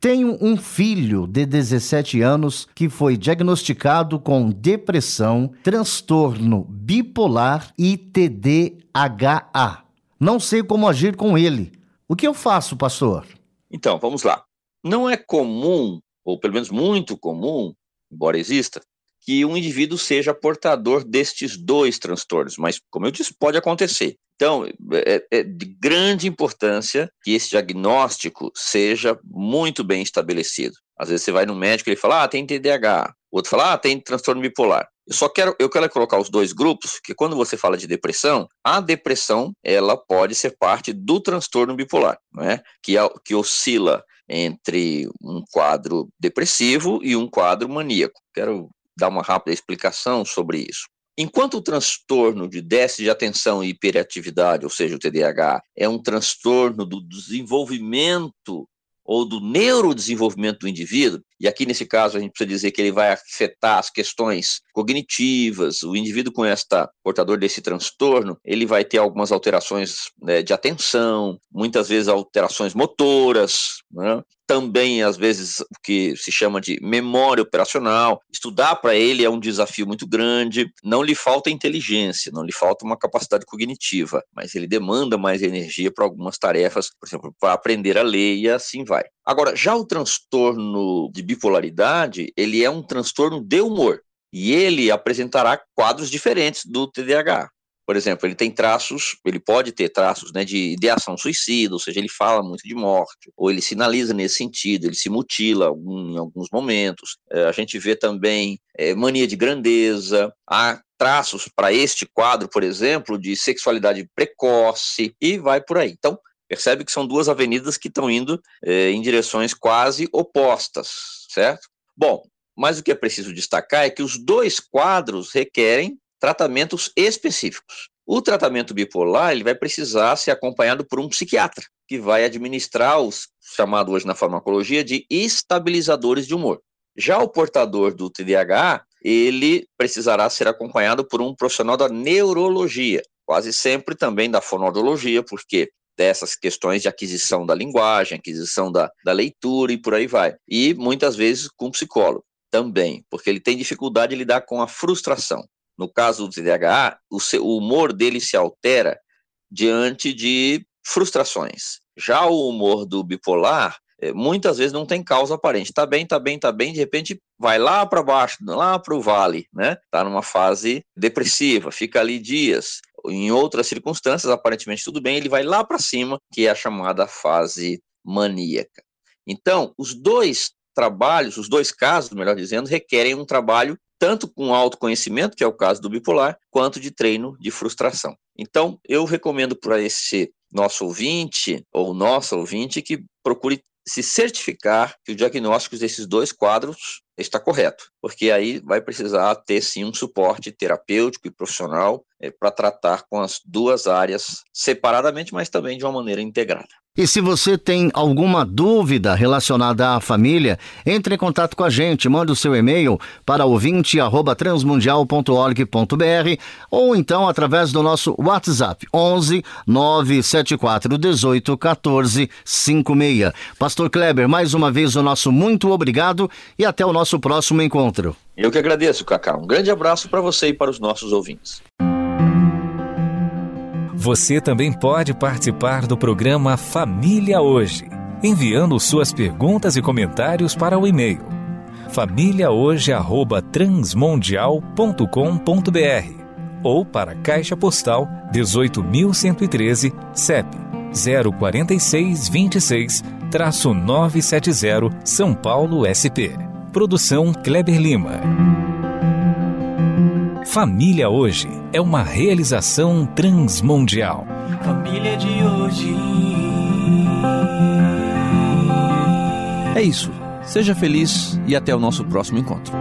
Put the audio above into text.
Tenho um filho de 17 anos que foi diagnosticado com depressão, transtorno bipolar e TDAH. Não sei como agir com ele. O que eu faço, pastor? Então, vamos lá. Não é comum, ou pelo menos muito comum, embora exista, que um indivíduo seja portador destes dois transtornos, mas, como eu disse, pode acontecer. Então, é, é, de grande importância que esse diagnóstico seja muito bem estabelecido. Às vezes você vai no médico e ele fala, ah, tem TDAH. O outro fala, ah, tem transtorno bipolar. Eu só quero, eu quero colocar os dois grupos, que quando você fala de depressão, a depressão, ela pode ser parte do transtorno bipolar, não é? que, que oscila entre um quadro depressivo e um quadro maníaco. Quero dar uma rápida explicação sobre isso. Enquanto o transtorno de déficit de atenção e hiperatividade, ou seja, o TDAH, é um transtorno do desenvolvimento ou do neurodesenvolvimento do indivíduo, e aqui nesse caso a gente precisa dizer que ele vai afetar as questões cognitivas, o indivíduo com esta portador desse transtorno, ele vai ter algumas alterações né, de atenção, muitas vezes alterações motoras, né? também às vezes o que se chama de memória operacional. Estudar para ele é um desafio muito grande. Não lhe falta inteligência, não lhe falta uma capacidade cognitiva, mas ele demanda mais energia para algumas tarefas, por exemplo, para aprender a ler e assim vai. Agora, já o transtorno de bipolaridade, ele é um transtorno de humor. E ele apresentará quadros diferentes do TDAH. Por exemplo, ele tem traços, ele pode ter traços né, de ideação suicida, ou seja, ele fala muito de morte, ou ele sinaliza nesse sentido, ele se mutila em alguns momentos. É, a gente vê também é, mania de grandeza, há traços para este quadro, por exemplo, de sexualidade precoce, e vai por aí. Então, percebe que são duas avenidas que estão indo é, em direções quase opostas, certo? Bom, mas o que é preciso destacar é que os dois quadros requerem tratamentos específicos. O tratamento bipolar ele vai precisar ser acompanhado por um psiquiatra, que vai administrar os chamado hoje na farmacologia de estabilizadores de humor. Já o portador do TDAH, ele precisará ser acompanhado por um profissional da neurologia, quase sempre também da fonoaudiologia, porque dessas questões de aquisição da linguagem, aquisição da, da leitura e por aí vai. E muitas vezes com psicólogo também, porque ele tem dificuldade de lidar com a frustração no caso do TDAH, o, seu, o humor dele se altera diante de frustrações. Já o humor do bipolar, é, muitas vezes não tem causa aparente. Tá bem, tá bem, tá bem, de repente vai lá para baixo, lá para o vale, né? Tá numa fase depressiva, fica ali dias. Em outras circunstâncias, aparentemente tudo bem, ele vai lá para cima, que é a chamada fase maníaca. Então, os dois trabalhos, os dois casos, melhor dizendo, requerem um trabalho tanto com autoconhecimento, que é o caso do bipolar, quanto de treino de frustração. Então, eu recomendo para esse nosso ouvinte, ou nossa ouvinte, que procure se certificar que o diagnóstico desses dois quadros está correto, porque aí vai precisar ter sim um suporte terapêutico e profissional é, para tratar com as duas áreas separadamente, mas também de uma maneira integrada. E se você tem alguma dúvida relacionada à família, entre em contato com a gente, manda o seu e-mail para ouvinte@transmundial.org.br ou então através do nosso WhatsApp 11 974 18 14 56. Pastor Kleber, mais uma vez o nosso muito obrigado e até o nosso próximo encontro. Eu que agradeço, Cacá. Um grande abraço para você e para os nossos ouvintes. Você também pode participar do programa Família Hoje, enviando suas perguntas e comentários para o e-mail famíliahoje@transmundial.com.br ou para a Caixa Postal 18113, CEP 046 26 970 São Paulo SP. Produção Kleber Lima. Família Hoje é uma realização transmundial. Família de hoje. É isso. Seja feliz e até o nosso próximo encontro.